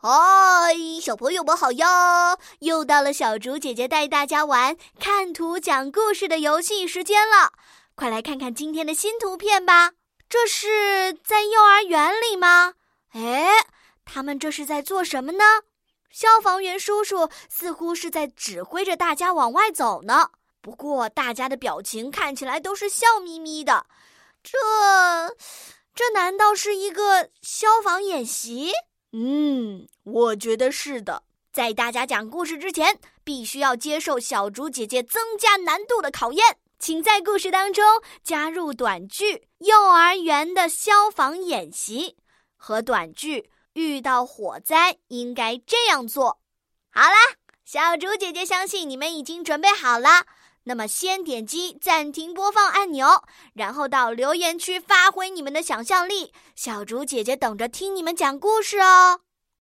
嗨，小朋友们好呀！又到了小竹姐姐带大家玩看图讲故事的游戏时间了，快来看看今天的新图片吧。这是在幼儿园里吗？哎，他们这是在做什么呢？消防员叔叔似乎是在指挥着大家往外走呢。不过大家的表情看起来都是笑眯眯的。这，这难道是一个消防演习？嗯，我觉得是的。在大家讲故事之前，必须要接受小竹姐姐增加难度的考验。请在故事当中加入短句“幼儿园的消防演习”和短句“遇到火灾应该这样做”。好啦，小竹姐姐相信你们已经准备好了。那么，先点击暂停播放按钮，然后到留言区发挥你们的想象力。小竹姐姐等着听你们讲故事哦。